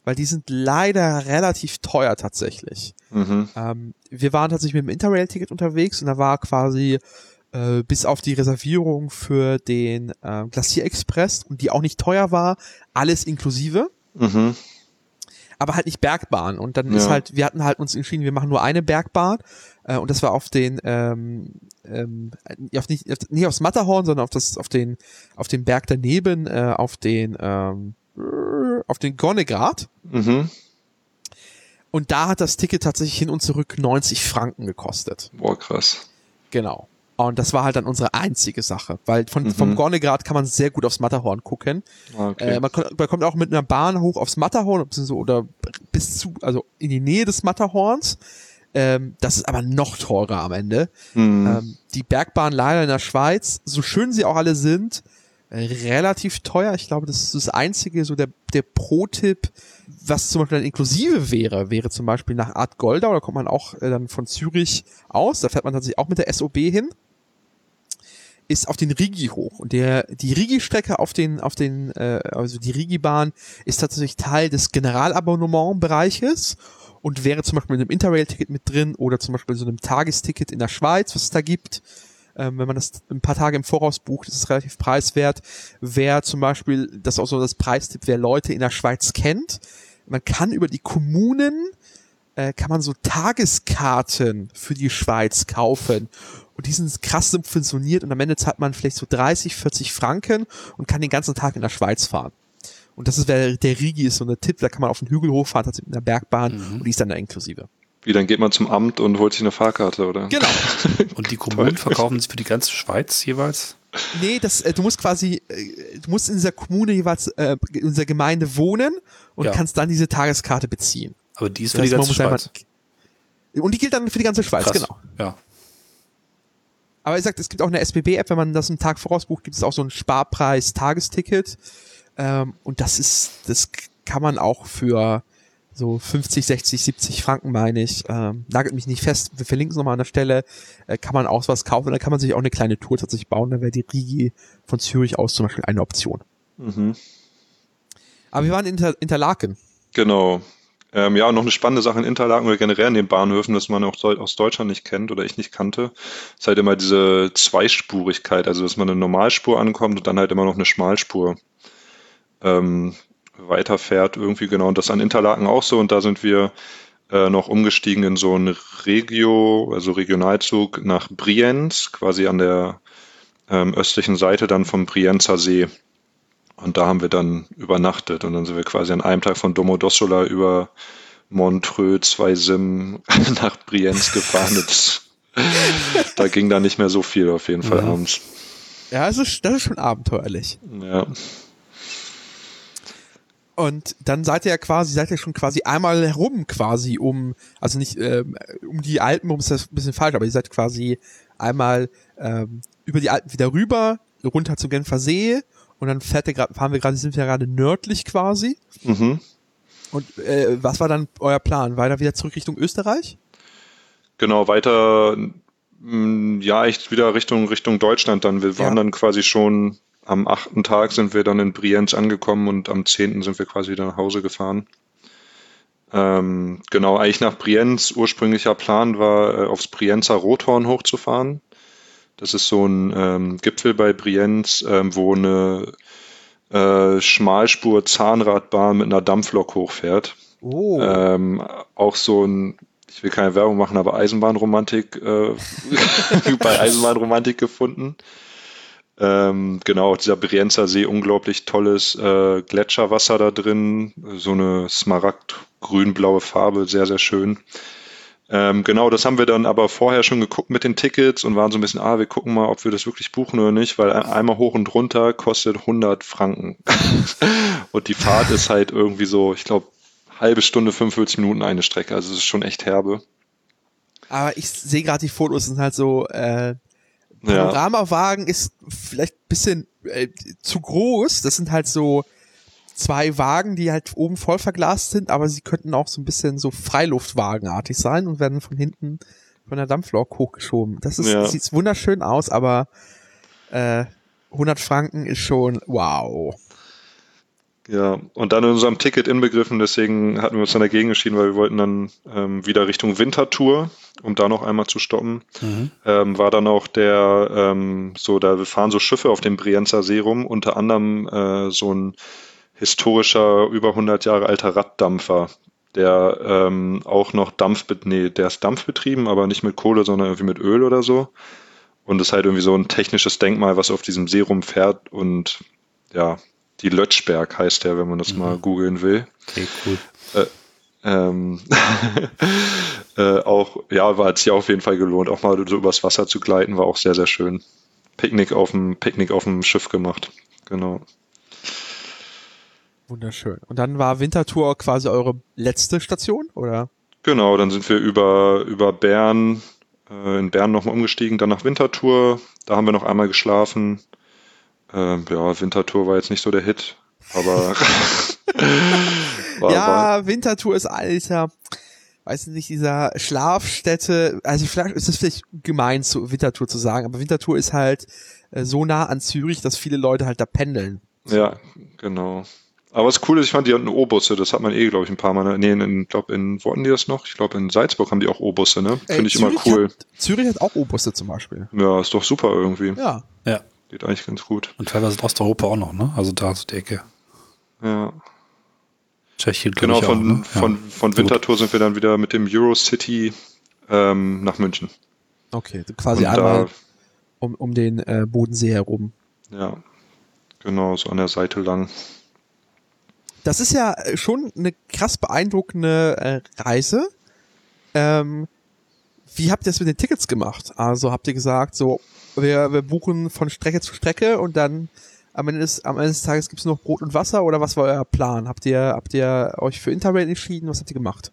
weil die sind leider relativ teuer tatsächlich. Mhm. Ähm, wir waren tatsächlich mit dem Interrail-Ticket unterwegs und da war quasi äh, bis auf die Reservierung für den äh, Glacier Express und die auch nicht teuer war, alles inklusive. Mhm. Aber halt nicht Bergbahn. Und dann ja. ist halt, wir hatten halt uns entschieden, wir machen nur eine Bergbahn. Äh, und das war auf den, ähm, ähm, auf nicht, auf, nicht aufs Matterhorn, sondern auf das, auf den, auf den Berg daneben, äh, auf den, ähm, auf den Gornegrad. Mhm. Und da hat das Ticket tatsächlich hin und zurück 90 Franken gekostet. Boah, krass. Genau. Und das war halt dann unsere einzige Sache, weil von, mhm. vom Gornegrad kann man sehr gut aufs Matterhorn gucken. Okay. Äh, man, man, kommt auch mit einer Bahn hoch aufs Matterhorn oder bis zu, also in die Nähe des Matterhorns. Ähm, das ist aber noch teurer am Ende. Mhm. Ähm, die Bergbahn leider in der Schweiz, so schön sie auch alle sind, äh, relativ teuer. Ich glaube, das ist das einzige, so der, der Pro-Tipp, was zum Beispiel dann inklusive wäre, wäre zum Beispiel nach Art Goldau, da kommt man auch äh, dann von Zürich aus, da fährt man tatsächlich auch mit der SOB hin ist auf den Rigi hoch. Und der, die Rigi-Strecke auf den, auf den, äh, also die Rigi-Bahn ist tatsächlich Teil des Generalabonnement-Bereiches und wäre zum Beispiel mit einem Interrail-Ticket mit drin oder zum Beispiel so einem Tagesticket in der Schweiz, was es da gibt. Ähm, wenn man das ein paar Tage im Voraus bucht, ist es relativ preiswert. Wer zum Beispiel, das ist auch so das Preistipp, wer Leute in der Schweiz kennt, man kann über die Kommunen äh, kann man so Tageskarten für die Schweiz kaufen und die sind krass subventioniert und am Ende zahlt man vielleicht so 30, 40 Franken und kann den ganzen Tag in der Schweiz fahren. Und das ist, der, der Rigi ist so eine Tipp, da kann man auf den Hügel hochfahren, tatsächlich mit einer Bergbahn mhm. und die ist dann da inklusive. Wie, dann geht man zum Amt und holt sich eine Fahrkarte, oder? Genau. und die Kommunen verkaufen es für die ganze Schweiz jeweils? Nee, das, äh, du musst quasi, äh, du musst in dieser Kommune jeweils, äh, in dieser Gemeinde wohnen und ja. kannst dann diese Tageskarte beziehen. Aber die ist für das die ganze Schweiz. und die gilt dann für die ganze Schweiz, Krass. genau. Ja. Aber ich sagt, es gibt auch eine SBB-App, wenn man das einen Tag voraus bucht, gibt es auch so ein Sparpreis-Tagesticket. Ähm, und das ist, das kann man auch für so 50, 60, 70 Franken, meine ich. Ähm, nagelt mich nicht fest, wir verlinken es nochmal an der Stelle. Äh, kann man auch was kaufen dann kann man sich auch eine kleine Tour tatsächlich bauen. Da wäre die Rigi von Zürich aus zum Beispiel eine Option. Mhm. Aber wir waren in Inter Interlaken. Genau. Ähm, ja, noch eine spannende Sache in Interlaken oder generell in den Bahnhöfen, das man auch aus Deutschland nicht kennt oder ich nicht kannte, ist halt immer diese Zweispurigkeit, also dass man eine Normalspur ankommt und dann halt immer noch eine Schmalspur ähm, weiterfährt irgendwie genau. Und das an Interlaken auch so und da sind wir äh, noch umgestiegen in so einen Regio, also Regionalzug nach Brienz, quasi an der ähm, östlichen Seite dann vom Brienzer See. Und da haben wir dann übernachtet und dann sind wir quasi an einem Tag von Domodossola über Montreux, zwei Sim nach Brienz gefahren. Das, da ging da nicht mehr so viel auf jeden Fall ja. abends. Ja, das ist, das ist schon abenteuerlich. Ja. Und dann seid ihr ja quasi, seid ihr schon quasi einmal herum quasi um, also nicht ähm, um die Alpen, um ist das ein bisschen falsch, aber ihr seid quasi einmal ähm, über die Alpen wieder rüber, runter zum Genfer See und dann fährt der, fahren wir gerade, sind wir gerade nördlich quasi. Mhm. Und äh, was war dann euer Plan? Weiter wieder zurück Richtung Österreich? Genau, weiter, mh, ja, echt wieder Richtung, Richtung Deutschland dann. Wir waren ja. dann quasi schon am achten Tag sind wir dann in Brienz angekommen und am zehnten sind wir quasi wieder nach Hause gefahren. Ähm, genau, eigentlich nach Brienz. Ursprünglicher Plan war, äh, aufs Brienzer Rothorn hochzufahren. Das ist so ein ähm, Gipfel bei Brienz, ähm, wo eine äh, Schmalspur-Zahnradbahn mit einer Dampflok hochfährt. Oh. Ähm, auch so ein, ich will keine Werbung machen, aber Eisenbahnromantik, äh, bei Eisenbahnromantik gefunden. Ähm, genau, dieser Brienzer See, unglaublich tolles äh, Gletscherwasser da drin, so eine smaragd-grün-blaue Farbe, sehr, sehr schön. Ähm, genau, das haben wir dann aber vorher schon geguckt mit den Tickets und waren so ein bisschen, ah, wir gucken mal, ob wir das wirklich buchen oder nicht, weil einmal hoch und runter kostet 100 Franken. und die Fahrt ist halt irgendwie so, ich glaube, halbe Stunde, 45 Minuten eine Strecke, also es ist schon echt herbe. Aber ich sehe gerade die Fotos, sind halt so, äh, Panoramawagen ist vielleicht ein bisschen äh, zu groß. Das sind halt so zwei Wagen, die halt oben voll verglast sind, aber sie könnten auch so ein bisschen so Freiluftwagenartig sein und werden von hinten von der Dampflok hochgeschoben. Das ist, ja. sieht wunderschön aus, aber äh, 100 Franken ist schon wow. Ja, und dann in unserem Ticket inbegriffen, deswegen hatten wir uns dann dagegen entschieden, weil wir wollten dann ähm, wieder Richtung Wintertour, um da noch einmal zu stoppen. Mhm. Ähm, war dann auch der, ähm, so, da fahren so Schiffe auf dem Brienzer See rum, unter anderem äh, so ein historischer, über 100 Jahre alter Raddampfer, der ähm, auch noch Dampf, nee, der ist dampfbetrieben, aber nicht mit Kohle, sondern irgendwie mit Öl oder so. Und ist halt irgendwie so ein technisches Denkmal, was auf diesem See rumfährt und ja, die Lötschberg heißt der, wenn man das mhm. mal googeln will. Okay, cool. Äh, ähm, äh, auch, ja, war hat sich auf jeden Fall gelohnt. Auch mal so übers Wasser zu gleiten, war auch sehr, sehr schön. Picknick auf dem, Picknick auf dem Schiff gemacht. Genau. Wunderschön. Und dann war Wintertour quasi eure letzte Station, oder? Genau, dann sind wir über, über Bern, äh, in Bern nochmal umgestiegen, dann nach Wintertour. Da haben wir noch einmal geschlafen. Ähm, ja, Wintertour war jetzt nicht so der Hit, aber. war, ja, war, Wintertour ist alter. Weiß nicht, dieser Schlafstätte, also vielleicht ist es vielleicht gemein, zu Wintertour zu sagen, aber Wintertour ist halt äh, so nah an Zürich, dass viele Leute halt da pendeln. Ja, genau. Aber was cool ist, ich fand, die hatten O-Busse, das hat man eh, glaube ich, ein paar Mal. Nee, in, glaube in, wo hatten die das noch? Ich glaube, in Salzburg haben die auch O-Busse, ne? Finde ich Zürich immer cool. Hat, Zürich hat auch O-Busse zum Beispiel. Ja, ist doch super irgendwie. Ja. Geht eigentlich ganz gut. Und teilweise in Osteuropa auch noch, ne? Also da so die Ecke. Ja. Tschechien, Genau, von, auch, ne? von, ja. von Winterthur sind wir dann wieder mit dem Eurocity ähm, nach München. Okay, quasi Und einmal da, um, um den äh, Bodensee herum. Ja, genau, so an der Seite lang. Das ist ja äh, schon eine krass beeindruckende äh, Reise. Ähm, wie habt ihr das mit den Tickets gemacht? Also habt ihr gesagt, so wir, wir buchen von Strecke zu Strecke und dann am Ende des, am Ende des Tages gibt's nur noch Brot und Wasser oder was war euer Plan? Habt ihr, habt ihr euch für Interrail entschieden? Was habt ihr gemacht?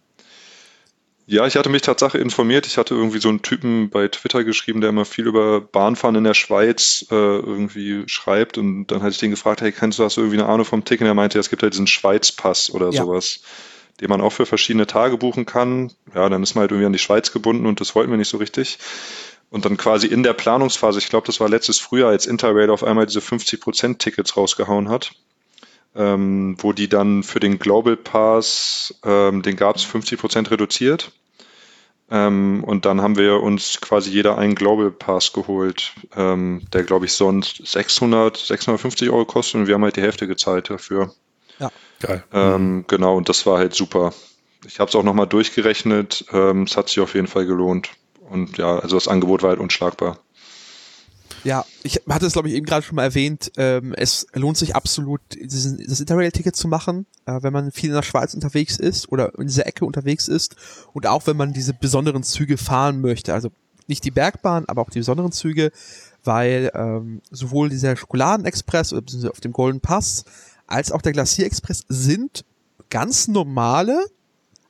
Ja, ich hatte mich tatsächlich informiert. Ich hatte irgendwie so einen Typen bei Twitter geschrieben, der immer viel über Bahnfahren in der Schweiz äh, irgendwie schreibt. Und dann hatte ich den gefragt, hey, kennst du das irgendwie eine Ahnung vom Ticket? Und er meinte, es gibt halt diesen Schweizpass oder ja. sowas, den man auch für verschiedene Tage buchen kann. Ja, dann ist man halt irgendwie an die Schweiz gebunden und das wollten wir nicht so richtig. Und dann quasi in der Planungsphase, ich glaube, das war letztes Frühjahr, als Interrail auf einmal diese 50%-Tickets rausgehauen hat, ähm, wo die dann für den Global Pass, ähm, den gab es 50% reduziert. Ähm, und dann haben wir uns quasi jeder einen Global Pass geholt, ähm, der, glaube ich, sonst 600, 650 Euro kostet und wir haben halt die Hälfte gezahlt dafür. Ja, geil. Ähm, genau, und das war halt super. Ich habe es auch nochmal durchgerechnet, ähm, es hat sich auf jeden Fall gelohnt. Und ja, also das Angebot war halt unschlagbar. Ja, ich hatte es, glaube ich, eben gerade schon mal erwähnt. Ähm, es lohnt sich absolut, diesen, das Interrail-Ticket zu machen, äh, wenn man viel in der Schweiz unterwegs ist oder in dieser Ecke unterwegs ist. Und auch wenn man diese besonderen Züge fahren möchte. Also nicht die Bergbahn, aber auch die besonderen Züge, weil ähm, sowohl dieser Schokoladenexpress oder auf dem Golden Pass als auch der Glacier-Express sind ganz normale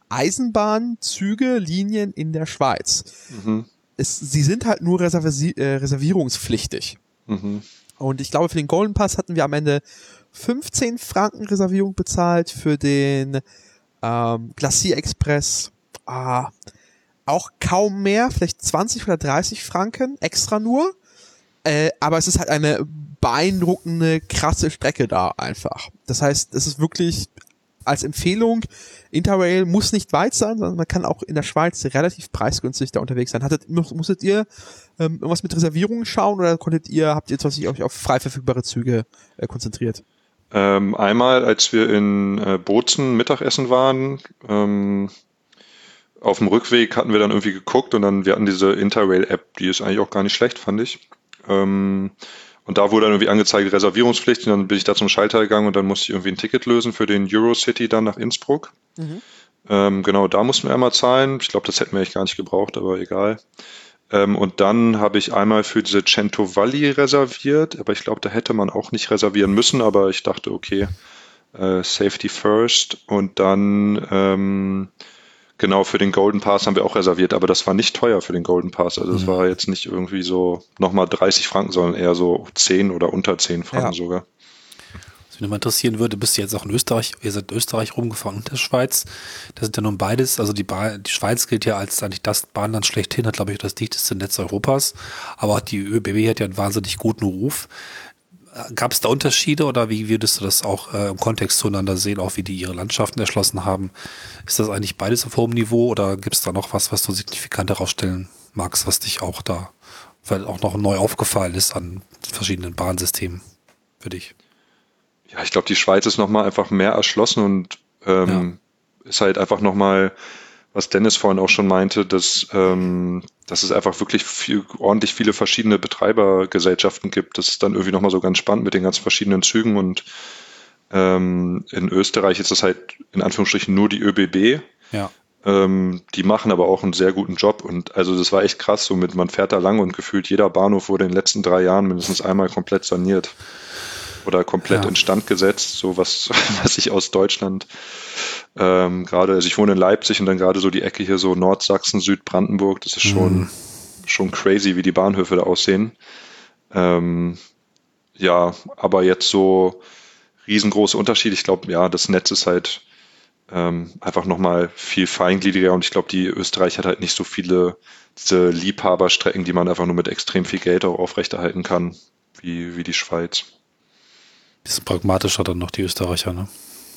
Eisenbahnzüge, Linien in der Schweiz. Mhm. Es, sie sind halt nur reservi äh, reservierungspflichtig. Mhm. Und ich glaube, für den Golden Pass hatten wir am Ende 15 Franken Reservierung bezahlt, für den ähm, Glacier Express ah, auch kaum mehr, vielleicht 20 oder 30 Franken extra nur. Äh, aber es ist halt eine beeindruckende, krasse Strecke da einfach. Das heißt, es ist wirklich als Empfehlung, Interrail muss nicht weit sein, sondern man kann auch in der Schweiz relativ preisgünstig da unterwegs sein. Hattet, musstet ihr ähm, irgendwas mit Reservierungen schauen oder konntet ihr, habt ihr tatsächlich euch auf frei verfügbare Züge äh, konzentriert? Ähm, einmal, als wir in äh, Bozen Mittagessen waren, ähm, auf dem Rückweg hatten wir dann irgendwie geguckt und dann, wir hatten diese Interrail-App, die ist eigentlich auch gar nicht schlecht, fand ich. Ähm, Und da wurde dann irgendwie angezeigt, Reservierungspflicht. Und dann bin ich da zum Schalter gegangen und dann musste ich irgendwie ein Ticket lösen für den Eurocity dann nach Innsbruck. Mhm. Ähm, genau, da mussten wir einmal zahlen. Ich glaube, das hätten wir echt gar nicht gebraucht, aber egal. Ähm, und dann habe ich einmal für diese Cento Valley reserviert, aber ich glaube, da hätte man auch nicht reservieren müssen, aber ich dachte, okay, äh, Safety First. Und dann ähm, Genau, für den Golden Pass haben wir auch reserviert, aber das war nicht teuer für den Golden Pass. Also das mhm. war jetzt nicht irgendwie so nochmal 30 Franken, sondern eher so 10 oder unter 10 Franken ja. sogar. Was mich nochmal interessieren würde, bist du jetzt auch in Österreich, ihr seid in Österreich rumgefahren und der Schweiz. Das sind ja nun beides, also die, ba die Schweiz gilt ja als eigentlich das Bahnland schlechthin, hat glaube ich das dichteste Netz Europas, aber die ÖBB hat ja einen wahnsinnig guten Ruf. Gab es da Unterschiede oder wie würdest du das auch äh, im Kontext zueinander sehen, auch wie die ihre Landschaften erschlossen haben? Ist das eigentlich beides auf hohem Niveau oder gibt es da noch was, was du signifikant herausstellen magst, was dich auch da weil auch noch neu aufgefallen ist an verschiedenen Bahnsystemen für dich? Ja, ich glaube, die Schweiz ist nochmal einfach mehr erschlossen und ähm, ja. ist halt einfach nochmal was Dennis vorhin auch schon meinte, dass, ähm, dass es einfach wirklich viel, ordentlich viele verschiedene Betreibergesellschaften gibt. Das ist dann irgendwie nochmal so ganz spannend mit den ganz verschiedenen Zügen und ähm, in Österreich ist das halt in Anführungsstrichen nur die ÖBB. Ja. Ähm, die machen aber auch einen sehr guten Job und also das war echt krass, so mit man fährt da lang und gefühlt jeder Bahnhof wurde in den letzten drei Jahren mindestens einmal komplett saniert oder komplett ja. instand gesetzt, so was, was ich aus Deutschland ähm, gerade, also ich wohne in Leipzig und dann gerade so die Ecke hier so Nordsachsen, Südbrandenburg, das ist schon, mhm. schon crazy, wie die Bahnhöfe da aussehen. Ähm, ja, aber jetzt so riesengroße Unterschiede. Ich glaube, ja, das Netz ist halt ähm, einfach nochmal viel feingliedriger und ich glaube, die Österreich hat halt nicht so viele diese Liebhaberstrecken, die man einfach nur mit extrem viel Geld auch aufrechterhalten kann, wie, wie die Schweiz. Bisschen pragmatischer dann noch die Österreicher, ne?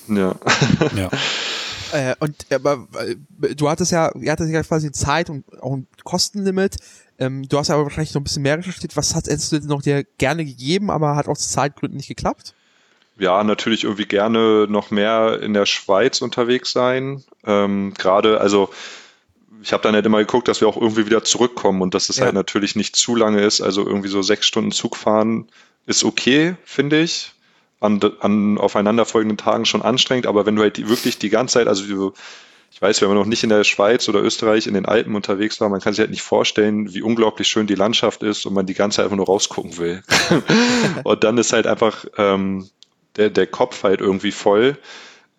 Ja. ja. Äh, und aber äh, du hattest ja, ihr hattet ja quasi Zeit und auch ein Kostenlimit. Ähm, du hast aber wahrscheinlich noch ein bisschen mehr recherchiert. Was hat hättest du noch dir gerne gegeben, aber hat aus Zeitgründen nicht geklappt? Ja, natürlich irgendwie gerne noch mehr in der Schweiz unterwegs sein. Ähm, Gerade, also ich habe dann halt immer geguckt, dass wir auch irgendwie wieder zurückkommen und dass es ja. halt natürlich nicht zu lange ist. Also irgendwie so sechs Stunden Zug fahren ist okay, finde ich an, an aufeinanderfolgenden Tagen schon anstrengend, aber wenn du halt die, wirklich die ganze Zeit, also ich weiß, wenn man noch nicht in der Schweiz oder Österreich in den Alpen unterwegs war, man kann sich halt nicht vorstellen, wie unglaublich schön die Landschaft ist und man die ganze Zeit einfach nur rausgucken will. und dann ist halt einfach ähm, der, der Kopf halt irgendwie voll.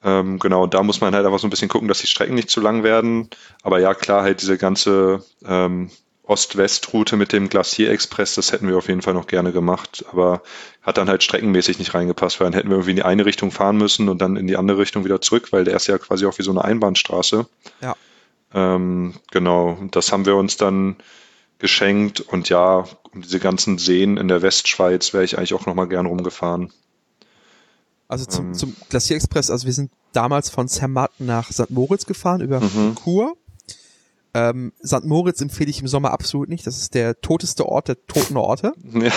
Ähm, genau, und da muss man halt einfach so ein bisschen gucken, dass die Strecken nicht zu lang werden. Aber ja, klar, halt diese ganze ähm, Ost-West-Route mit dem Glacier-Express, das hätten wir auf jeden Fall noch gerne gemacht, aber hat dann halt streckenmäßig nicht reingepasst, weil dann hätten wir irgendwie in die eine Richtung fahren müssen und dann in die andere Richtung wieder zurück, weil der ist ja quasi auch wie so eine Einbahnstraße. Ja. Ähm, genau, das haben wir uns dann geschenkt und ja, um diese ganzen Seen in der Westschweiz wäre ich eigentlich auch nochmal gern rumgefahren. Also zum, ähm. zum Glacier-Express, also wir sind damals von Zermatt nach St. Moritz gefahren über mhm. Kur ähm, St. Moritz empfehle ich im Sommer absolut nicht. Das ist der toteste Ort der toten Orte. Ja.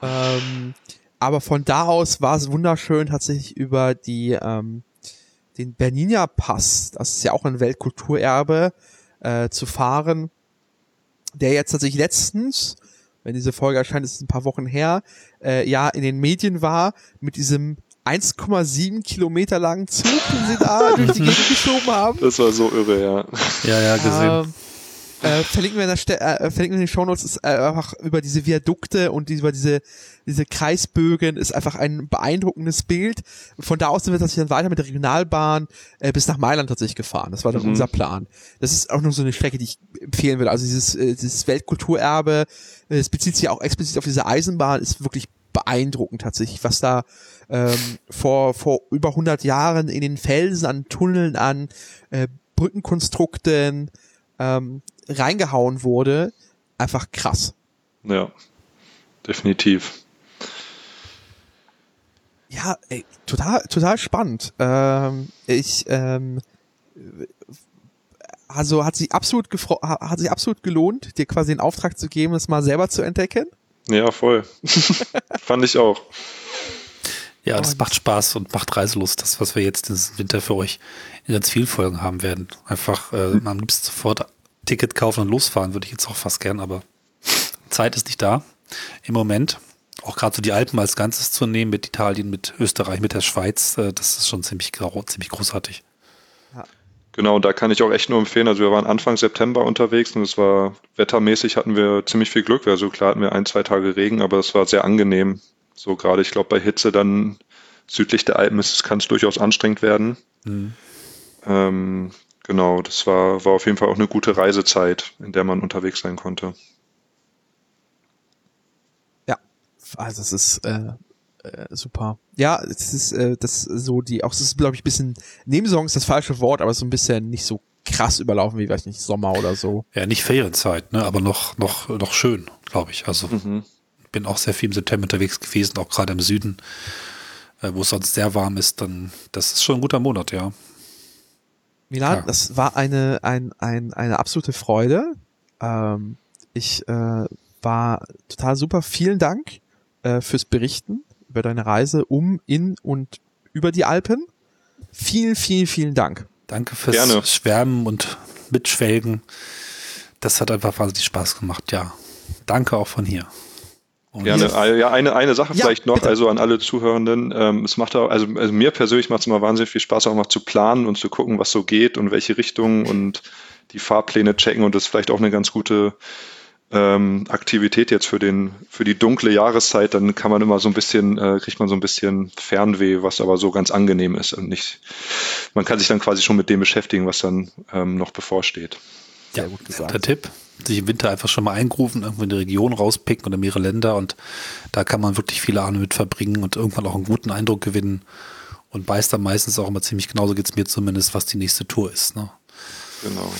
Ähm, aber von da aus war es wunderschön, tatsächlich über die ähm, den Bernina Pass, das ist ja auch ein Weltkulturerbe, äh, zu fahren, der jetzt tatsächlich letztens, wenn diese Folge erscheint, ist es ein paar Wochen her, äh, ja in den Medien war mit diesem 1,7 Kilometer langen Zug, den sie da durch die Gegend geschoben haben. Das war so irre, ja. Ja, ja, gesehen. Ähm, äh, verlinken wir in der Ste äh, verlinken wir in den Shownotes ist äh, einfach über diese Viadukte und die, über diese diese Kreisbögen ist einfach ein beeindruckendes Bild. Von da aus sind wir tatsächlich dann weiter mit der Regionalbahn äh, bis nach Mailand tatsächlich gefahren. Das war dann mhm. unser Plan. Das ist auch nur so eine Strecke, die ich empfehlen will. Also dieses äh, dieses Weltkulturerbe, äh, es bezieht sich auch explizit auf diese Eisenbahn, ist wirklich beeindruckend tatsächlich, was da ähm, vor, vor über 100 Jahren in den Felsen, an Tunneln, an äh, Brückenkonstrukten ähm, reingehauen wurde. Einfach krass. Ja, definitiv. Ja, ey, total, total spannend. Ähm, ich, ähm, also hat sich absolut hat sich absolut gelohnt, dir quasi den Auftrag zu geben, es mal selber zu entdecken. Ja, voll. Fand ich auch. Ja, das macht Spaß und macht Reiselust. Das, was wir jetzt diesen Winter für euch in ganz vielen Folgen haben werden. Einfach äh, mhm. am liebsten sofort Ticket kaufen und losfahren, würde ich jetzt auch fast gern, aber Zeit ist nicht da im Moment. auch gerade so die Alpen als Ganzes zu nehmen mit Italien, mit Österreich, mit der Schweiz, äh, das ist schon ziemlich, ziemlich großartig. Genau, und da kann ich auch echt nur empfehlen. Also wir waren Anfang September unterwegs und es war wettermäßig hatten wir ziemlich viel Glück. Also klar hatten wir ein, zwei Tage Regen, aber es war sehr angenehm. So gerade, ich glaube, bei Hitze dann südlich der Alpen ist, kann es durchaus anstrengend werden. Mhm. Ähm, genau, das war, war auf jeden Fall auch eine gute Reisezeit, in der man unterwegs sein konnte. Ja, also es ist äh, äh, super. Ja, es ist äh, das so die, auch es ist glaube ich ein bisschen Nebensaison ist das falsche Wort, aber so ein bisschen nicht so krass überlaufen wie weiß nicht Sommer oder so. Ja, nicht Ferienzeit, ne, aber noch noch noch schön, glaube ich. Also mhm. bin auch sehr viel im September unterwegs gewesen, auch gerade im Süden, äh, wo es sonst sehr warm ist. Dann das ist schon ein guter Monat, ja. Milan, ja. das war eine ein, ein eine absolute Freude. Ähm, ich äh, war total super. Vielen Dank äh, fürs Berichten über deine Reise um, in und über die Alpen. Vielen, vielen, vielen Dank. Danke fürs Gerne. Schwärmen und Mitschwelgen. Das hat einfach wahnsinnig Spaß gemacht, ja. Danke auch von hier. Und Gerne. Ja, eine, eine Sache ja, vielleicht noch, bitte. also an alle Zuhörenden. Ähm, es macht auch, also, also mir persönlich macht es immer wahnsinnig viel Spaß, auch mal zu planen und zu gucken, was so geht und welche Richtungen und die Fahrpläne checken und das ist vielleicht auch eine ganz gute ähm, Aktivität jetzt für den für die dunkle Jahreszeit, dann kann man immer so ein bisschen äh, kriegt man so ein bisschen Fernweh, was aber so ganz angenehm ist und nicht. Man kann sich dann quasi schon mit dem beschäftigen, was dann ähm, noch bevorsteht. Ja, gut gesagt. der Tipp. Sich im Winter einfach schon mal eingrufen, irgendwo in die Region rauspicken oder mehrere Länder und da kann man wirklich viele Abende mit verbringen und irgendwann auch einen guten Eindruck gewinnen und weiß dann meistens auch immer ziemlich genauso geht's mir zumindest, was die nächste Tour ist. Ne? Genau.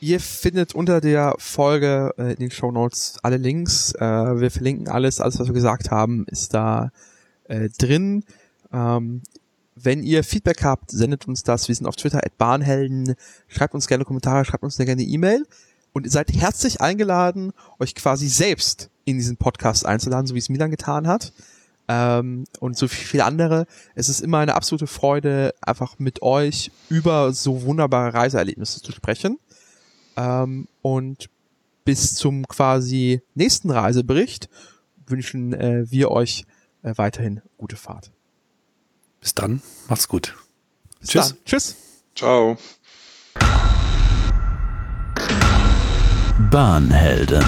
Ihr findet unter der Folge äh, in den Show Notes alle Links. Äh, wir verlinken alles, alles was wir gesagt haben, ist da äh, drin. Ähm, wenn ihr Feedback habt, sendet uns das. Wir sind auf Twitter at Bahnhelden. Schreibt uns gerne Kommentare, schreibt uns gerne E-Mail. Und ihr seid herzlich eingeladen, euch quasi selbst in diesen Podcast einzuladen, so wie es Milan getan hat. Ähm, und so viele andere. Es ist immer eine absolute Freude, einfach mit euch über so wunderbare Reiseerlebnisse zu sprechen. Ähm, und bis zum quasi nächsten Reisebericht wünschen äh, wir euch äh, weiterhin gute Fahrt. Bis dann, macht's gut. Bis Tschüss. Dann. Tschüss. Ciao. Bahnhelden.